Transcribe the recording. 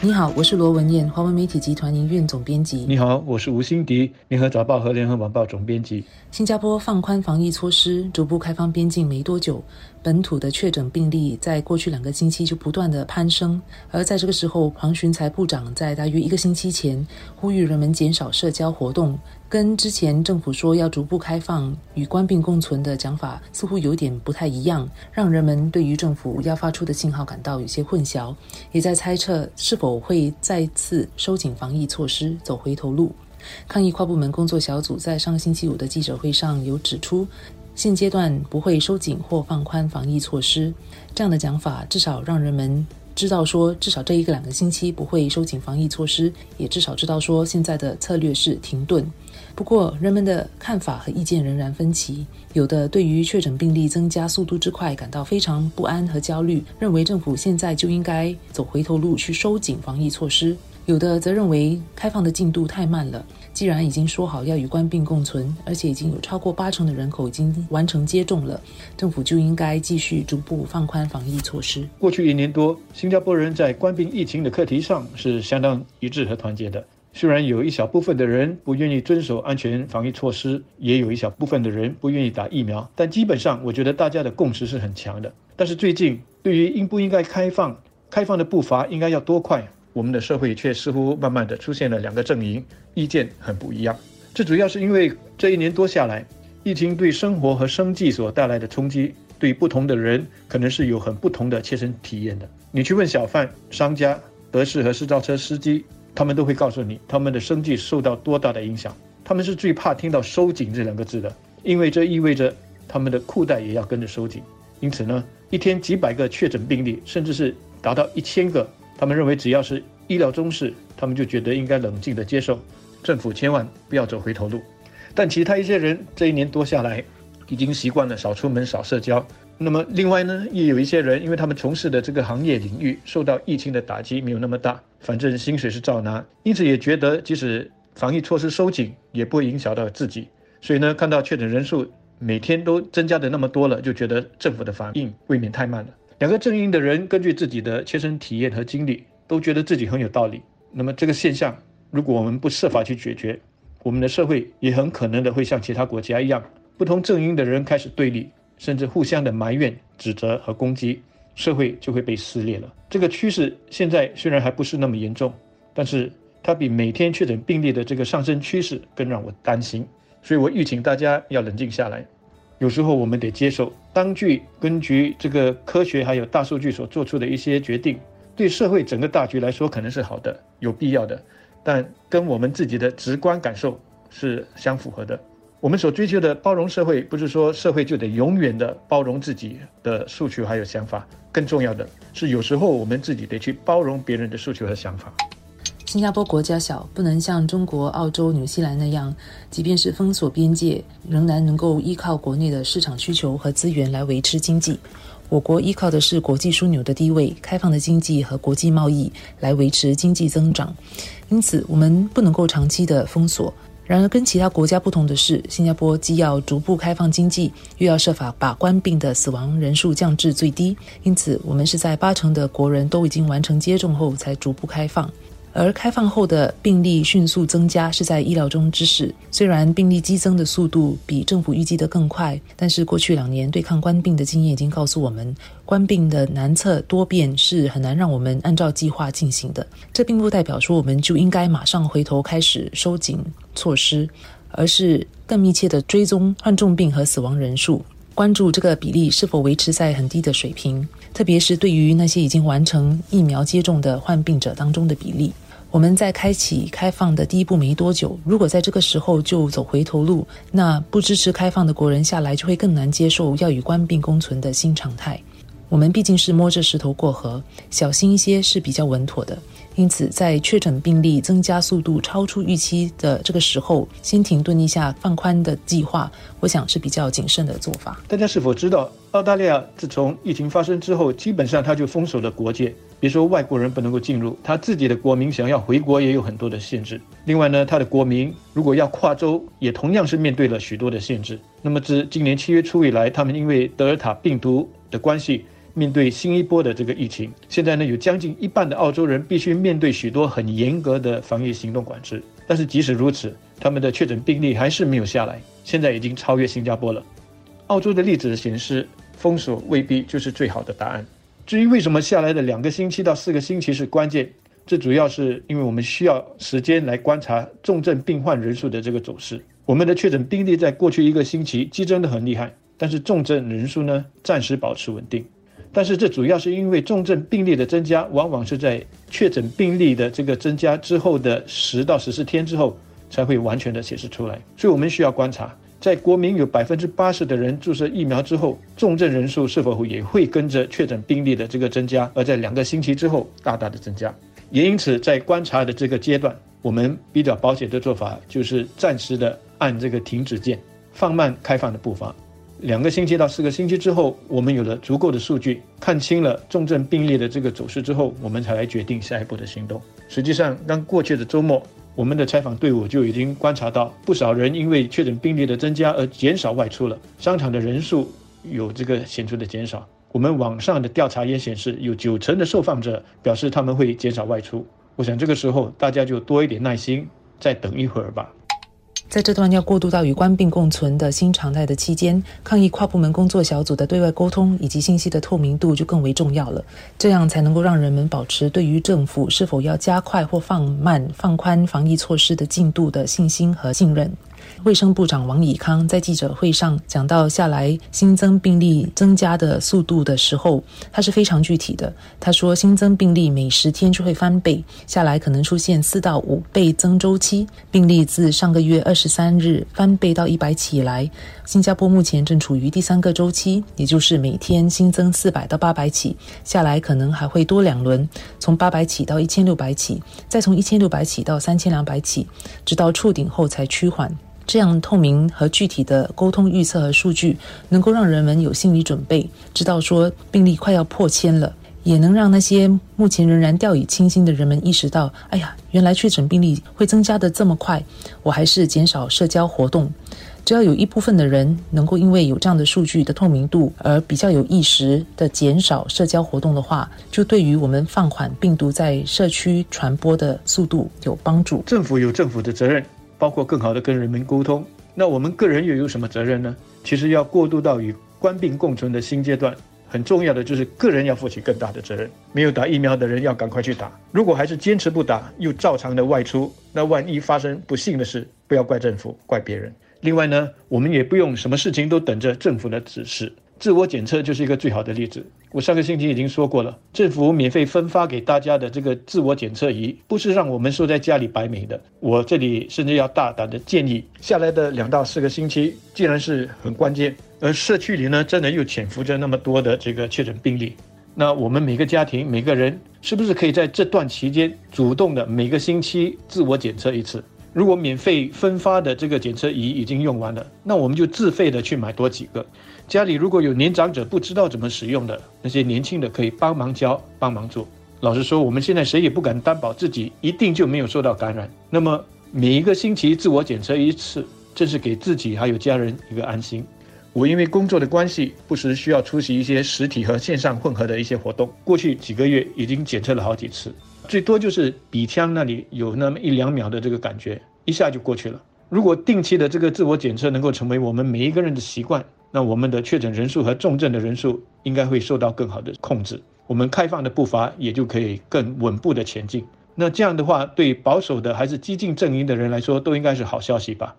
你好，我是罗文燕，华文媒体集团营运总编辑。你好，我是吴欣迪，联合早报和联合晚报总编辑。新加坡放宽防疫措施，逐步开放边境没多久，本土的确诊病例在过去两个星期就不断的攀升。而在这个时候，黄循财部长在大约一个星期前呼吁人们减少社交活动。跟之前政府说要逐步开放与官病共存的讲法似乎有点不太一样，让人们对于政府要发出的信号感到有些混淆，也在猜测是否会再次收紧防疫措施，走回头路。抗疫跨部门工作小组在上个星期五的记者会上有指出，现阶段不会收紧或放宽防疫措施，这样的讲法至少让人们。知道说，至少这一个两个星期不会收紧防疫措施，也至少知道说现在的策略是停顿。不过，人们的看法和意见仍然分歧。有的对于确诊病例增加速度之快感到非常不安和焦虑，认为政府现在就应该走回头路去收紧防疫措施；有的则认为开放的进度太慢了。既然已经说好要与官病共存，而且已经有超过八成的人口已经完成接种了，政府就应该继续逐步放宽防疫措施。过去一年多，新加坡人在官病疫情的课题上是相当一致和团结的。虽然有一小部分的人不愿意遵守安全防疫措施，也有一小部分的人不愿意打疫苗，但基本上我觉得大家的共识是很强的。但是最近，对于应不应该开放，开放的步伐应该要多快？我们的社会却似乎慢慢的出现了两个阵营，意见很不一样。这主要是因为这一年多下来，疫情对生活和生计所带来的冲击，对不同的人可能是有很不同的切身体验的。你去问小贩、商家、德士和私造车司机，他们都会告诉你，他们的生计受到多大的影响。他们是最怕听到“收紧”这两个字的，因为这意味着他们的裤带也要跟着收紧。因此呢，一天几百个确诊病例，甚至是达到一千个。他们认为，只要是医疗中事，他们就觉得应该冷静地接受，政府千万不要走回头路。但其他一些人这一年多下来，已经习惯了少出门、少社交。那么另外呢，也有一些人，因为他们从事的这个行业领域受到疫情的打击没有那么大，反正薪水是照拿，因此也觉得即使防疫措施收紧，也不会影响到自己。所以呢，看到确诊人数每天都增加的那么多了，就觉得政府的反应未免太慢了。两个阵营的人根据自己的切身体验和经历，都觉得自己很有道理。那么这个现象，如果我们不设法去解决，我们的社会也很可能的会像其他国家一样，不同阵营的人开始对立，甚至互相的埋怨、指责和攻击，社会就会被撕裂了。这个趋势现在虽然还不是那么严重，但是它比每天确诊病例的这个上升趋势更让我担心。所以我预请大家要冷静下来。有时候我们得接受当局根据这个科学还有大数据所做出的一些决定，对社会整个大局来说可能是好的、有必要的，但跟我们自己的直观感受是相符合的。我们所追求的包容社会，不是说社会就得永远的包容自己的诉求还有想法，更重要的是有时候我们自己得去包容别人的诉求和想法。新加坡国家小，不能像中国、澳洲、纽西兰那样，即便是封锁边界，仍然能够依靠国内的市场需求和资源来维持经济。我国依靠的是国际枢纽的地位、开放的经济和国际贸易来维持经济增长，因此我们不能够长期的封锁。然而，跟其他国家不同的是，新加坡既要逐步开放经济，又要设法把官病的死亡人数降至最低。因此，我们是在八成的国人都已经完成接种后才逐步开放。而开放后的病例迅速增加是在意料中之事。虽然病例激增的速度比政府预计的更快，但是过去两年对抗官病的经验已经告诉我们，官病的难测多变是很难让我们按照计划进行的。这并不代表说我们就应该马上回头开始收紧措施，而是更密切的追踪患重病和死亡人数。关注这个比例是否维持在很低的水平，特别是对于那些已经完成疫苗接种的患病者当中的比例。我们在开启开放的第一步没多久，如果在这个时候就走回头路，那不支持开放的国人下来就会更难接受要与官病共存的新常态。我们毕竟是摸着石头过河，小心一些是比较稳妥的。因此，在确诊病例增加速度超出预期的这个时候，先停顿一下放宽的计划，我想是比较谨慎的做法。大家是否知道，澳大利亚自从疫情发生之后，基本上它就封锁了国界，别说外国人不能够进入，他自己的国民想要回国也有很多的限制。另外呢，他的国民如果要跨州，也同样是面对了许多的限制。那么自今年七月初以来，他们因为德尔塔病毒的关系。面对新一波的这个疫情，现在呢有将近一半的澳洲人必须面对许多很严格的防疫行动管制。但是即使如此，他们的确诊病例还是没有下来，现在已经超越新加坡了。澳洲的例子显示，封锁未必就是最好的答案。至于为什么下来的两个星期到四个星期是关键，这主要是因为我们需要时间来观察重症病患人数的这个走势。我们的确诊病例在过去一个星期激增的很厉害，但是重症人数呢暂时保持稳定。但是这主要是因为重症病例的增加，往往是在确诊病例的这个增加之后的十到十四天之后才会完全的显示出来。所以我们需要观察，在国民有百分之八十的人注射疫苗之后，重症人数是否也会跟着确诊病例的这个增加，而在两个星期之后大大的增加。也因此，在观察的这个阶段，我们比较保险的做法就是暂时的。按这个停止键，放慢开放的步伐。两个星期到四个星期之后，我们有了足够的数据，看清了重症病例的这个走势之后，我们才来决定下一步的行动。实际上，刚过去的周末，我们的采访队伍就已经观察到，不少人因为确诊病例的增加而减少外出了。商场的人数有这个显著的减少。我们网上的调查也显示，有九成的受访者表示他们会减少外出。我想这个时候大家就多一点耐心，再等一会儿吧。在这段要过渡到与官病共存的新常态的期间，抗疫跨部门工作小组的对外沟通以及信息的透明度就更为重要了。这样才能够让人们保持对于政府是否要加快或放慢、放宽防疫措施的进度的信心和信任。卫生部长王以康在记者会上讲到下来新增病例增加的速度的时候，他是非常具体的。他说，新增病例每十天就会翻倍，下来可能出现四到五倍增周期。病例自上个月二十三日翻倍到一百起以来，新加坡目前正处于第三个周期，也就是每天新增四百到八百起，下来可能还会多两轮，从八百起到一千六百起，再从一千六百起到三千两百起，直到触顶后才趋缓。这样透明和具体的沟通预测和数据，能够让人们有心理准备，知道说病例快要破千了，也能让那些目前仍然掉以轻心的人们意识到：哎呀，原来确诊病例会增加的这么快，我还是减少社交活动。只要有一部分的人能够因为有这样的数据的透明度而比较有意识的减少社交活动的话，就对于我们放缓病毒在社区传播的速度有帮助。政府有政府的责任。包括更好的跟人民沟通，那我们个人又有什么责任呢？其实要过渡到与官病共存的新阶段，很重要的就是个人要负起更大的责任。没有打疫苗的人要赶快去打，如果还是坚持不打，又照常的外出，那万一发生不幸的事，不要怪政府，怪别人。另外呢，我们也不用什么事情都等着政府的指示。自我检测就是一个最好的例子。我上个星期已经说过了，政府免费分发给大家的这个自我检测仪，不是让我们收在家里白美的。我这里甚至要大胆的建议，下来的两到四个星期，既然是很关键，而社区里呢，真的又潜伏着那么多的这个确诊病例，那我们每个家庭每个人，是不是可以在这段期间主动的每个星期自我检测一次？如果免费分发的这个检测仪已经用完了，那我们就自费的去买多几个。家里如果有年长者不知道怎么使用的，那些年轻的可以帮忙教、帮忙做。老实说，我们现在谁也不敢担保自己一定就没有受到感染。那么每一个星期自我检测一次，这是给自己还有家人一个安心。我因为工作的关系，不时需要出席一些实体和线上混合的一些活动。过去几个月已经检测了好几次，最多就是鼻腔那里有那么一两秒的这个感觉，一下就过去了。如果定期的这个自我检测能够成为我们每一个人的习惯，那我们的确诊人数和重症的人数应该会受到更好的控制，我们开放的步伐也就可以更稳步的前进。那这样的话，对保守的还是激进阵营的人来说，都应该是好消息吧。